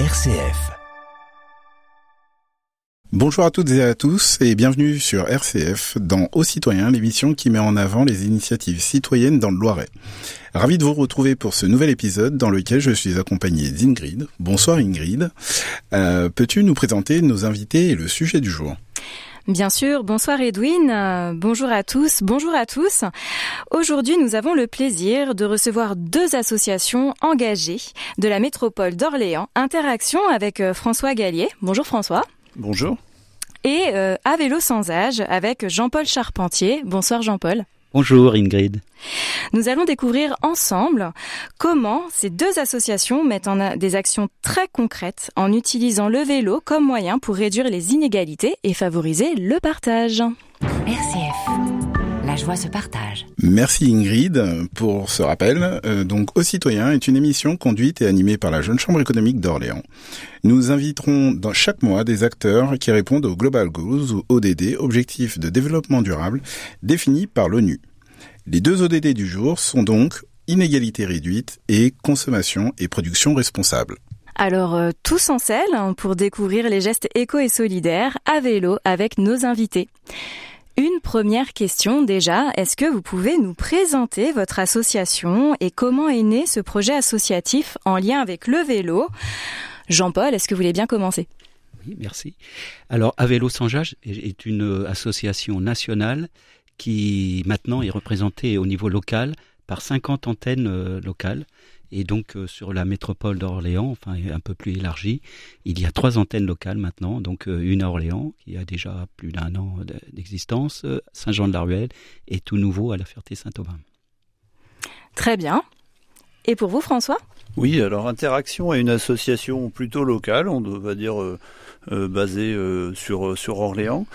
RCF. Bonjour à toutes et à tous et bienvenue sur RCF dans Aux Citoyens, l'émission qui met en avant les initiatives citoyennes dans le Loiret. Ravi de vous retrouver pour ce nouvel épisode dans lequel je suis accompagné d'Ingrid. Bonsoir Ingrid. Euh, Peux-tu nous présenter nos invités et le sujet du jour? Bien sûr, bonsoir Edwin, euh, bonjour à tous, bonjour à tous. Aujourd'hui, nous avons le plaisir de recevoir deux associations engagées de la métropole d'Orléans, Interaction avec euh, François Gallier. Bonjour François. Bonjour. Et euh, À vélo sans âge avec Jean-Paul Charpentier. Bonsoir Jean-Paul. Bonjour Ingrid. Nous allons découvrir ensemble comment ces deux associations mettent en des actions très concrètes en utilisant le vélo comme moyen pour réduire les inégalités et favoriser le partage. RCF. La joie se partage. Merci Ingrid pour ce rappel. Euh, donc, Aux citoyens est une émission conduite et animée par la Jeune Chambre économique d'Orléans. Nous inviterons dans chaque mois des acteurs qui répondent aux Global Goals ou ODD, Objectifs de développement durable, définis par l'ONU. Les deux ODD du jour sont donc inégalité réduite et consommation et production responsable. Alors, euh, tous en selle pour découvrir les gestes éco et solidaires à vélo avec nos invités. Une première question déjà, est-ce que vous pouvez nous présenter votre association et comment est né ce projet associatif en lien avec le vélo? Jean-Paul, est-ce que vous voulez bien commencer? Oui, merci. Alors, À Vélo sans âge est une association nationale qui maintenant est représentée au niveau local par 50 antennes euh, locales et donc euh, sur la métropole d'Orléans, enfin un peu plus élargie, il y a trois antennes locales maintenant. Donc euh, une à Orléans qui a déjà plus d'un an d'existence, euh, Saint-Jean-de-la-Ruelle et tout nouveau à la Ferté-Saint-Aubin. Très bien. Et pour vous, François? Oui, alors Interaction est une association plutôt locale, on va dire euh, basée euh, sur sur Orléans,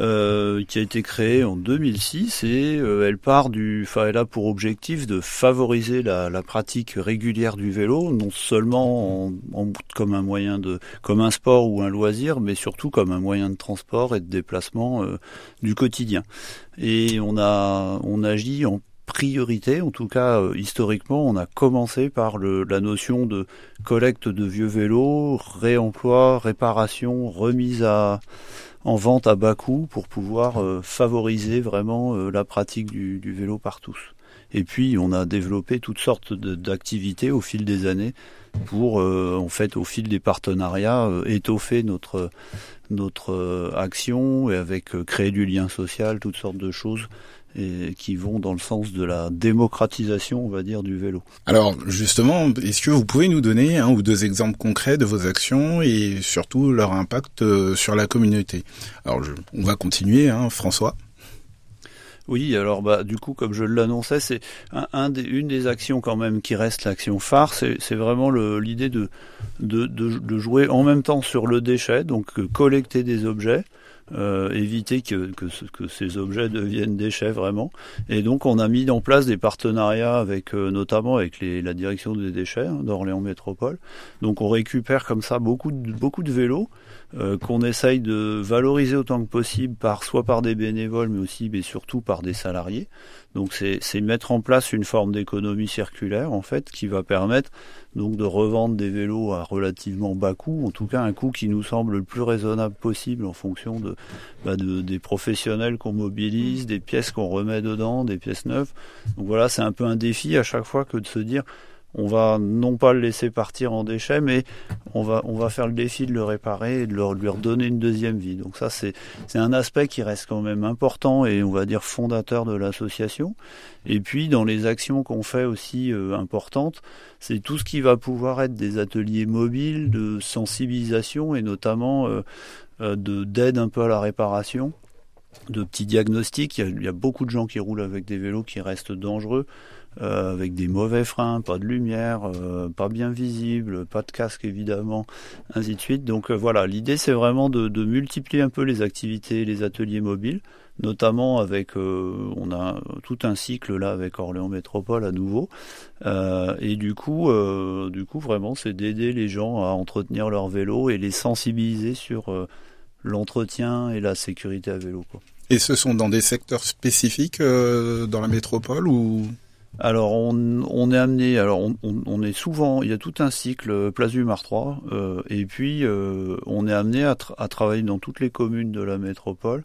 euh, qui a été créée en 2006 et elle part du, enfin elle a pour objectif de favoriser la, pratique régulière du vélo, non seulement en, en, comme un moyen de, comme un sport ou un loisir, mais surtout comme un moyen de transport et de déplacement du quotidien. Et on a on agit en priorité, en tout cas euh, historiquement, on a commencé par le, la notion de collecte de vieux vélos, réemploi, réparation, remise à, en vente à bas coût pour pouvoir euh, favoriser vraiment euh, la pratique du, du, vélo par tous. Et puis on a développé toutes sortes d'activités au fil des années pour, en fait, au fil des partenariats, étoffer notre notre action et avec créer du lien social, toutes sortes de choses et qui vont dans le sens de la démocratisation, on va dire, du vélo. Alors justement, est-ce que vous pouvez nous donner un ou deux exemples concrets de vos actions et surtout leur impact euh, sur la communauté? Alors je, on va continuer, hein, François. Oui, alors bah du coup, comme je l'annonçais, c'est un, un des, une des actions quand même qui reste l'action phare, c'est vraiment l'idée de de, de, de, jouer en même temps sur le déchet, donc euh, collecter des objets, euh, éviter que, que, que, ces objets deviennent déchets vraiment. Et donc on a mis en place des partenariats avec euh, notamment avec les, la direction des déchets hein, d'Orléans Métropole. Donc on récupère comme ça beaucoup de, beaucoup de vélos euh, qu'on essaye de valoriser autant que possible par soit par des bénévoles mais aussi mais surtout par des salariés. Donc c'est mettre en place une forme d'économie circulaire en fait qui va permettre donc de revendre des vélos à relativement bas coût, en tout cas un coût qui nous semble le plus raisonnable possible en fonction de, bah de des professionnels qu'on mobilise, des pièces qu'on remet dedans, des pièces neuves. Donc voilà, c'est un peu un défi à chaque fois que de se dire on va non pas le laisser partir en déchets, mais on va, faire le défi de le réparer et de leur, lui redonner une deuxième vie. Donc ça, c'est, un aspect qui reste quand même important et on va dire fondateur de l'association. Et puis, dans les actions qu'on fait aussi euh, importantes, c'est tout ce qui va pouvoir être des ateliers mobiles de sensibilisation et notamment euh, euh de, d'aide un peu à la réparation de petits diagnostics. Il y, a, beaucoup de gens qui roulent avec des vélos qui restent dangereux euh, avec des mauvais freins, pas de lumière, euh, pas bien visible, pas de casque évidemment, ainsi de suite. Donc euh, voilà, l'idée c'est vraiment de, multiplier un peu les activités, les ateliers mobiles, notamment avec, on a tout un cycle là avec Orléans Métropole à nouveau, et du coup, du coup vraiment c'est d'aider les gens à entretenir leur vélo et les sensibiliser sur l'entretien et la sécurité à vélo. Et ce sont dans des secteurs spécifiques dans la métropole ou alors on, est amené, alors on, est souvent, il y a tout un cycle Place du Mar 3, et puis on est amené à, travailler dans toutes les communes de la métropole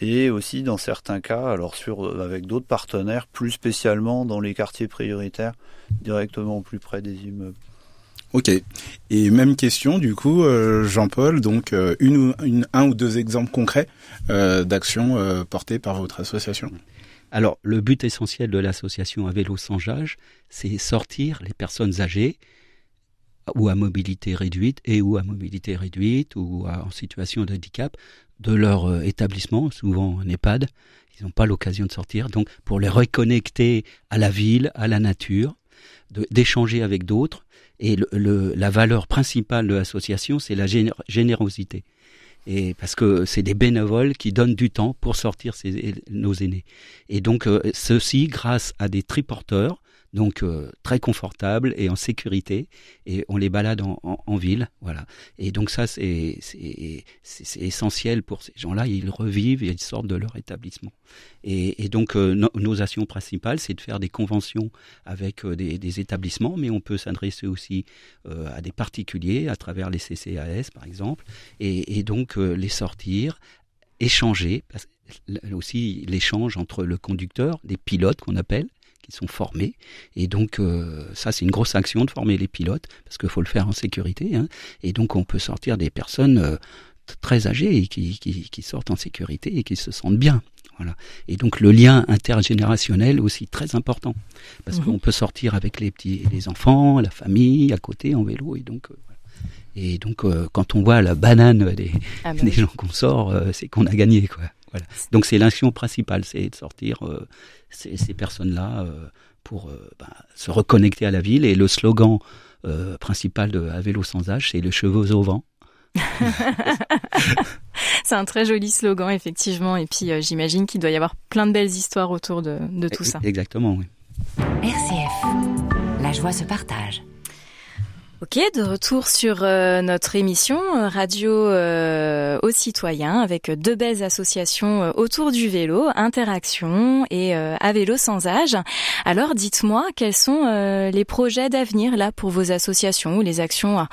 et aussi dans certains cas, alors sur avec d'autres partenaires, plus spécialement dans les quartiers prioritaires, directement au plus près des immeubles. Ok. Et même question du coup, euh, Jean-Paul. Donc euh, un ou deux exemples concrets euh, d'actions euh, portées par votre association? Alors le but essentiel de l'association à vélo sans âge, c'est sortir les personnes âgées ou à mobilité réduite et ou à mobilité réduite ou en situation de handicap de leur établissement, souvent un EHPAD. Ils n'ont pas l'occasion de sortir, donc pour les reconnecter à la ville, à la nature, d'échanger avec d'autres et la valeur principale de l'association, c'est la générosité. Et parce que c'est des bénévoles qui donnent du temps pour sortir nos aînés. Et donc, euh, ceci grâce à des triporteurs donc euh, très confortable et en sécurité. Et on les balade en, ville voilà. Et donc ça c'est essentiel pour ces gens-là. Ils revivent et ils sortent de leur établissement. Et, donc euh, nos actions principales c'est de faire des conventions avec euh, des, établissements mais on peut s'adresser aussi à des particuliers à travers les CCAS par exemple. Et donc les sortir échanger aussi l'échange entre le conducteur, des pilotes qu'on appelle, qui sont formés. Et donc, euh, ça, c'est une grosse action de former les pilotes, parce qu'il faut le faire en sécurité. Hein. Et donc, on peut sortir des personnes euh, très âgées et qui, qui, qui, sortent en sécurité et qui se sentent bien. Voilà. Et donc, le lien intergénérationnel aussi très important, parce mhm. qu'on peut sortir avec les petits, les enfants, la famille à côté en vélo. Et donc, euh, et donc, quand on voit la banane des, ah bah des gens qu'on sort, c'est qu'on a gagné, quoi. Voilà. Donc c'est l'action principale, c'est de sortir euh, ces, ces personnes-là euh, pour euh, bah, se reconnecter à la ville. Et le slogan principal de À vélo sans âge, c'est le cheveux au vent. c'est un très joli slogan, effectivement. Et puis j'imagine qu'il doit y avoir plein de belles histoires autour de, de tout ça. Exactement, oui. RCF, la joie se partage. Ok, de retour sur euh, notre émission euh, Radio euh, aux citoyens avec deux belles associations autour du vélo, Interaction et à vélo sans âge. Alors dites-moi quels sont les projets d'avenir là pour vos associations ou les actions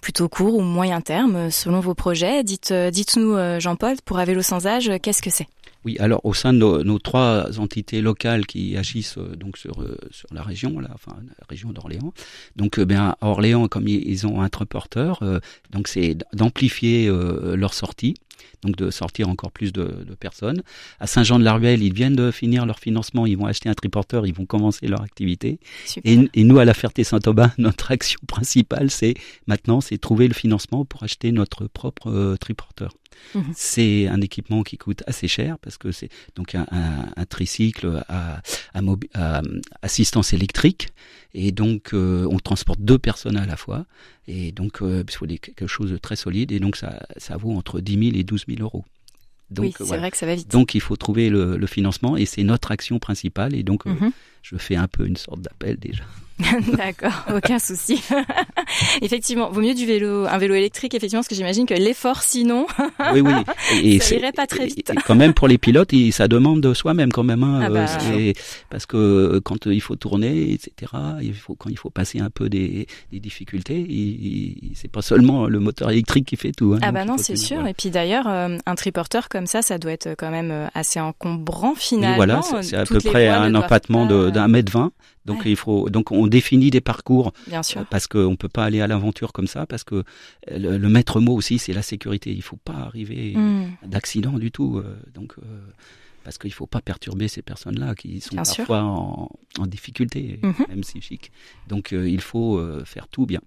plutôt court ou moyen terme selon vos projets? Dites, dites-nous Jean-Paul pour à vélo sans âge, qu'est-ce que c'est? Oui, alors au sein de nos, trois entités locales qui agissent euh, donc sur euh, sur la région, là, enfin la région d'Orléans. Donc, euh, bien Orléans, comme ils, ont un triporteur, donc c'est d'amplifier leur sortie donc de sortir encore plus de, de personnes. À Saint-Jean-de-la-Ruelle, ils viennent de finir leur financement, ils vont acheter un triporteur, ils vont commencer leur activité. Et, et, nous, à la Ferté-Saint-Aubin, notre action principale, c'est maintenant, c'est trouver le financement pour acheter notre propre euh, triporteur. Mhm. C'est un équipement qui coûte assez cher parce que c'est donc un, un, un tricycle à, à, à, assistance électrique et donc euh, on transporte deux personnes à la fois et donc euh, il faut quelque chose de très solide et donc ça, ça vaut entre 10 000 et 12 000 euros. Donc, oui, c'est vrai que ça va vite. Donc il faut trouver le, le financement et c'est notre action principale et donc euh, mhm. je fais un peu une sorte d'appel déjà. D'accord, aucun souci. effectivement, vaut mieux du vélo, un vélo électrique, effectivement, parce que j'imagine que l'effort, sinon, oui, oui, et, ça irait pas très vite. Et, quand même, pour les pilotes, ça demande de soi-même quand même, hein, ah bah, euh, parce que euh, quand il faut tourner, etc., il faut quand il faut passer un peu des, des difficultés, c'est pas seulement le moteur électrique qui fait tout. Hein, ah bah non, c'est sûr. Et puis d'ailleurs, euh, un triporteur comme ça, ça doit être quand même assez encombrant finalement. voilà, c'est à peu près un empattement d'un mètre vingt. Donc il faut donc on définit des parcours Bien sûr. parce qu'on peut pas aller à l'aventure comme ça parce que le, maître mot aussi c'est la sécurité. Il faut pas arriver hmm. d'accident du tout. Euh, donc euh, parce qu'il faut pas perturber ces personnes-là qui sont parfois en, en, difficulté, mhm. même psychique. Donc euh, il faut faire tout bien.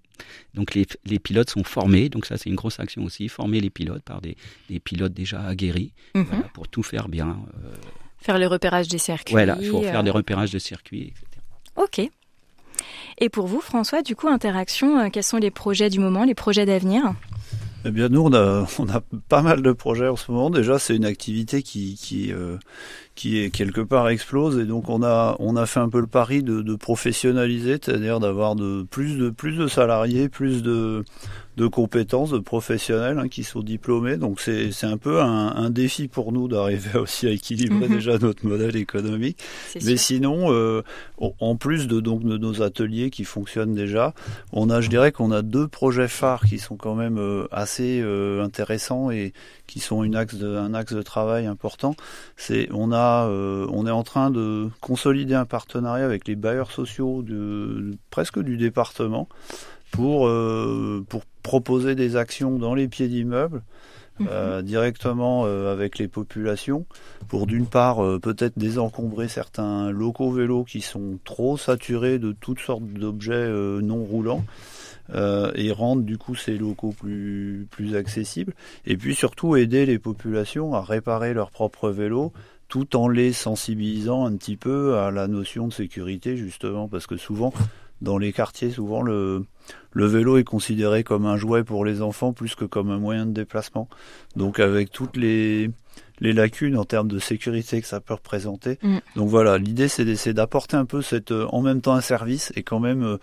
Donc les, les, pilotes sont formés, donc ça c'est une grosse action aussi, former les pilotes par des, des pilotes déjà aguerris mhm. pour tout faire bien. faire le repérage des circuits. Voilà, il faut faire des repérages de circuits, etc. Ok. Et pour vous, François, du coup, Interaction, euh, quels sont les projets du moment, les projets d'avenir? Eh bien, nous, on a, on a pas mal de projets en ce moment. Déjà, c'est une activité qui, qui, euh, qui est quelque part explose et donc on a on a fait un peu le pari de, de professionnaliser, c'est-à-dire d'avoir de plus de plus de salariés, plus de de compétences, de professionnels hein, qui sont diplômés. Donc c'est c'est un peu un, un, défi pour nous d'arriver aussi à équilibrer mhm. déjà notre modèle économique. Mais sinon, euh, en plus de donc de nos ateliers qui fonctionnent déjà, on a, je dirais qu'on a deux projets phares qui sont quand même euh, assez euh, intéressants et qui sont une axe de, un axe de travail important. C'est on a euh, on est en train de consolider un partenariat avec les bailleurs sociaux de presque du département pour euh, pour proposer des actions dans les pieds d'immeubles. Mhm. Euh, directement euh, avec les populations pour d'une part peut-être désencombrer certains locaux vélos qui sont trop saturés de toutes sortes d'objets non roulants et rendre du coup ces locaux plus plus accessibles et puis surtout aider les populations à réparer leurs propres vélos tout en les sensibilisant un petit peu à la notion de sécurité justement parce que souvent dans les quartiers souvent le le vélo est considéré comme un jouet pour les enfants plus que comme un moyen de déplacement. Donc avec toutes les, les lacunes en termes de sécurité que ça peut représenter. Mm. Donc voilà, l'idée c'est d'essayer d'apporter un peu cette, euh, en même temps un service et quand même euh,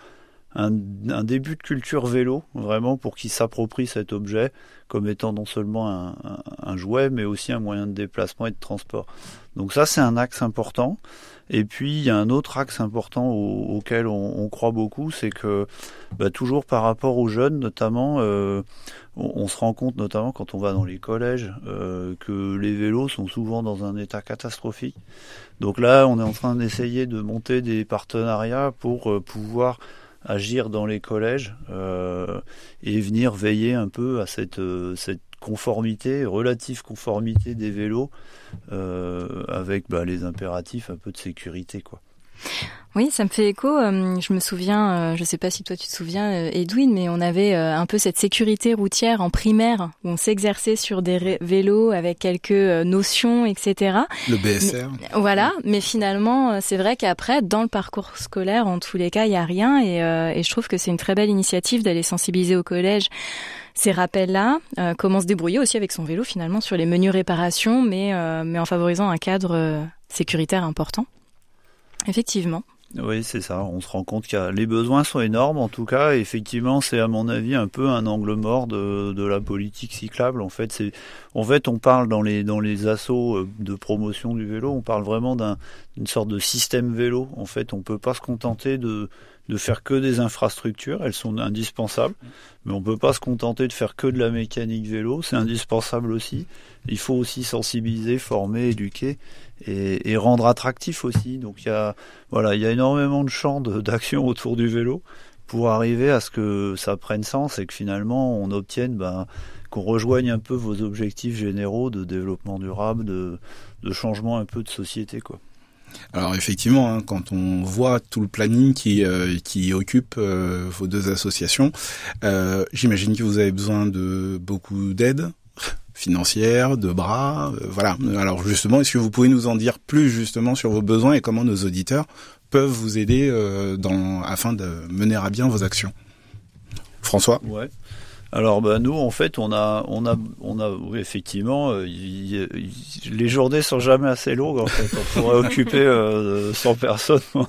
un, un début de culture vélo, vraiment pour qu'ils s'approprient cet objet comme étant non seulement un, un, jouet, mais aussi un moyen de déplacement et de transport. Donc ça c'est un axe important. Et puis il y a un autre axe important auquel on, croit beaucoup, c'est que bah, toujours par rapport aux jeunes, notamment, euh, on, se rend compte notamment quand on va dans les collèges euh, que les vélos sont souvent dans un état catastrophique. Donc là, on est en train d'essayer de monter des partenariats pour euh, pouvoir agir dans les collèges et venir veiller un peu à cette, cette conformité, relative conformité des vélos euh, avec bah, les impératifs un peu de sécurité, quoi. Oui, ça me fait écho. Euh, je me souviens, euh, je sais pas si toi tu te souviens, Edwin, mais on avait un peu cette sécurité routière en primaire où on s'exerçait sur des vélos avec quelques notions, etc. Le BSR. voilà, mais finalement, c'est vrai qu'après, dans le parcours scolaire, en tous les cas, il y a rien, et, et je trouve que c'est une très belle initiative d'aller sensibiliser au collège ces rappels-là, euh, comment se débrouiller aussi avec son vélo finalement sur les menus réparations, mais, euh, mais en favorisant un cadre euh, sécuritaire important. Effectivement. Oui, c'est ça. On se rend compte que les besoins sont énormes. En tout cas, effectivement, c'est à mon avis un peu un angle mort de, de la politique cyclable. En fait, c'est, en fait, on parle dans les dans les assauts de promotion du vélo, on parle vraiment d'un, d'une sorte de système vélo. En fait, on peut pas se contenter de de faire que des infrastructures, elles sont indispensables, mais on peut pas se contenter de faire que de la mécanique vélo, c'est indispensable aussi. Il faut aussi sensibiliser, former, éduquer et, rendre attractif aussi. Donc il y a voilà, il y a énormément de champs d'action autour du vélo pour arriver à ce que ça prenne sens et que finalement on obtienne ben, qu'on rejoigne un peu vos objectifs généraux de développement durable, de, de changement un peu de société quoi. Alors effectivement, hein, quand on voit tout le planning qui, euh, occupe euh, vos deux associations, euh, j'imagine que vous avez besoin de beaucoup d'aide financière, de bras, voilà. Alors justement, est-ce que vous pouvez nous en dire plus justement sur vos besoins et comment nos auditeurs peuvent vous aider afin de mener à bien vos actions? François? Ouais. Alors bah, nous en fait on a on a on a oui, effectivement euh, les journées sont jamais assez longues en fait on pourrait occuper euh, 100 personnes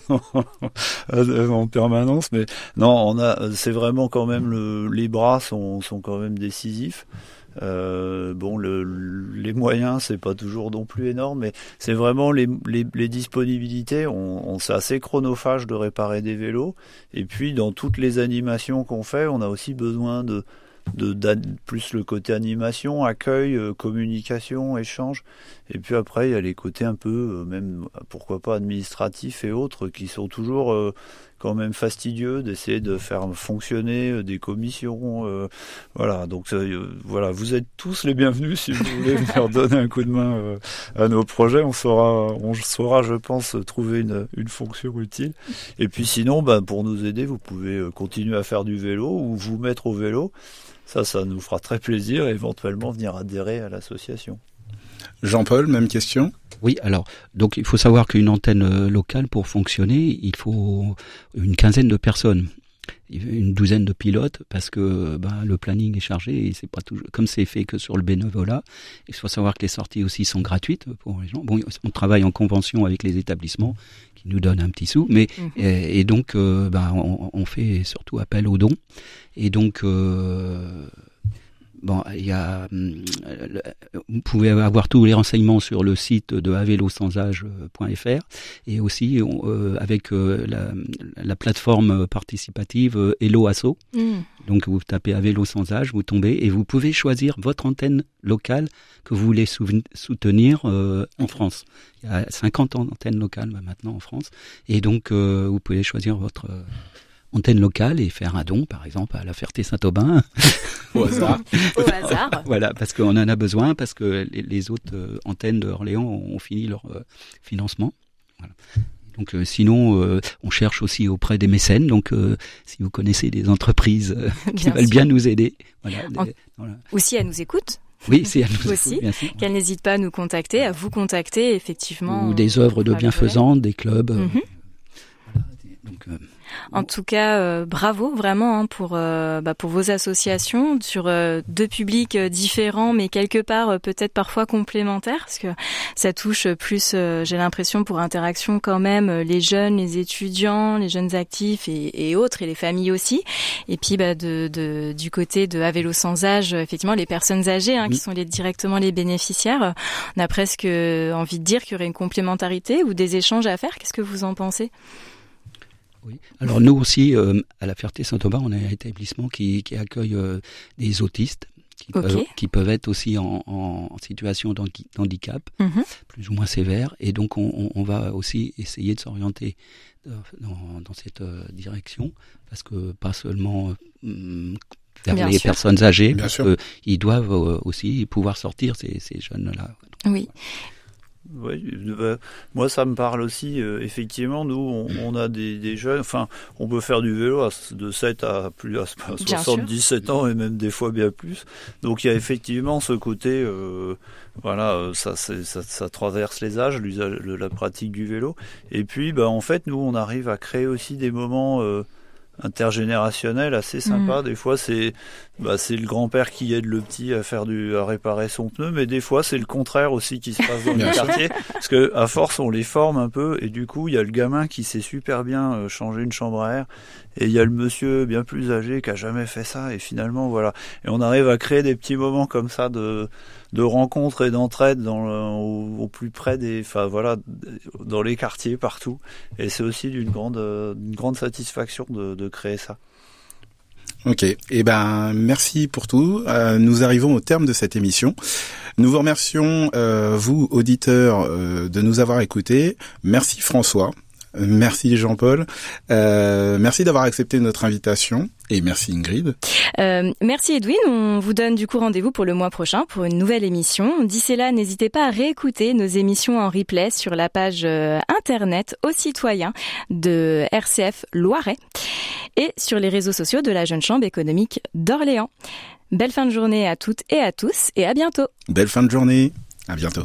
en permanence mais non on a c'est vraiment quand même le, les bras sont sont quand même décisifs. Euh, bon, le, les moyens, c'est pas toujours non plus énorme, mais c'est vraiment les, les, les disponibilités. On, on c'est assez chronophage de réparer des vélos. Et puis, dans toutes les animations qu'on fait, on a aussi besoin de de, plus le côté animation, accueil, euh, communication, échange. Et puis après, il y a les côtés un peu, euh, même pourquoi pas administratifs et autres, qui sont toujours euh, quand même fastidieux d'essayer de faire fonctionner des commissions. voilà, donc voilà, vous êtes tous les bienvenus si vous voulez venir donner un coup de main à nos projets. On saura, on saura, je pense, trouver une, une fonction utile. Et puis sinon, ben, pour nous aider, vous pouvez continuer à faire du vélo ou vous mettre au vélo. Ça, ça nous fera très plaisir et éventuellement venir adhérer à l'association. Jean-Paul, même question? Oui, alors, donc il faut savoir qu'une antenne euh, locale, pour fonctionner, il faut une quinzaine de personnes. une douzaine de pilotes parce que ben, le planning est chargé et c'est pas toujours comme c'est fait que sur le bénévolat. Il faut savoir que les sorties aussi sont gratuites pour les gens. Bon, on travaille en convention avec les établissements qui nous donnent un petit sou, mais mhm. et, donc ben, on, on, fait surtout appel aux dons et donc euh, Bon, il y a, hum, vous pouvez avoir tous les renseignements sur le site de avelosansage.fr et aussi euh, avec euh, la, plateforme participative Hello Asso. Mm. Donc vous tapez sans âge, vous tombez et vous pouvez choisir votre antenne locale que vous voulez soutenir euh, en France. Il y a 50 antennes locales maintenant en France et donc vous pouvez choisir votre antenne locale et faire un don, par exemple, à la Ferté-Saint-Aubin. Au hasard. Au hasard. voilà, parce qu'on en a besoin, parce que les, autres euh, antennes d'Orléans ont fini leur euh, financement. Voilà. Donc euh, sinon, on cherche aussi auprès des mécènes. Donc si vous connaissez des entreprises qui veulent bien nous aider, voilà, voilà. Aussi, elles nous écoutent. Oui, c'est à nous aussi. Qu'elles n'hésitent pas à nous contacter, à vous contacter, effectivement. Ou des œuvres de bienfaisants, des clubs. Mhm. voilà. Donc, en tout cas, euh, bravo vraiment hein, pour euh, bah, pour vos associations sur euh, deux publics différents, mais quelque part peut-être parfois complémentaires, parce que ça touche plus, j'ai l'impression, pour interaction quand même les jeunes, les étudiants, les jeunes actifs et, autres, et les familles aussi. Et puis bah, de, du côté de À vélo sans âge, effectivement, les personnes âgées hein, qui sont les, directement les bénéficiaires. On a presque envie de dire qu'il y aurait une complémentarité ou des échanges à faire. Qu'est-ce que vous en pensez? Oui. Alors nous aussi, euh, à la Ferté-Saint-Aubin, on a un établissement qui, qui accueille euh, des autistes qui, peuvent, qui, peuvent, être aussi en, en situation d'handicap, mhm. plus ou moins sévère. Et donc on, on va aussi essayer de s'orienter euh, dans, dans, cette direction, parce que pas seulement vers les personnes âgées, parce qu'ils doivent aussi pouvoir sortir ces, ces jeunes-là. Oui. Oui, bah, moi ça me parle aussi. Euh, effectivement, nous, on, a des, des, jeunes. Enfin, on peut faire du vélo de 7 à plus à 77 ans et même des fois bien plus. Donc il y a effectivement ce côté. Euh, voilà, euh, ça, ça, ça, traverse les âges, l'usage, la pratique du vélo. Et puis, bah, en fait, nous, on arrive à créer aussi des moments intergénérationnel assez sympa. Mm. Des fois, c'est bah, c'est le grand-père qui aide le petit à faire du à réparer son pneu, mais des fois, c'est le contraire aussi qui se passe dans le quartier, parce que à force, on les forme un peu, et du coup, il y a le gamin qui sait super bien euh, changer une chambre à air, et il y a le monsieur bien plus âgé qui a jamais fait ça, et finalement, voilà. Et on arrive à créer des petits moments comme ça de de rencontres et d'entraide dans au, plus près des, enfin voilà, dans les quartiers partout. Et c'est aussi d'une grande, une grande satisfaction de, créer ça. Ok, et eh ben merci pour tout. Euh, nous arrivons au terme de cette émission. Nous vous remercions euh, vous auditeurs euh, de nous avoir écoutés. Merci François. Merci Jean-Paul. Euh, merci d'avoir accepté notre invitation et merci Ingrid. Euh, merci Edwin. On vous donne du coup rendez-vous pour le mois prochain pour une nouvelle émission. D'ici là, n'hésitez pas à réécouter nos émissions en replay sur la page euh, internet aux citoyens de RCF Loiret et sur les réseaux sociaux de la Jeune Chambre économique d'Orléans. Belle fin de journée à toutes et à tous et à bientôt. Belle fin de journée. À bientôt.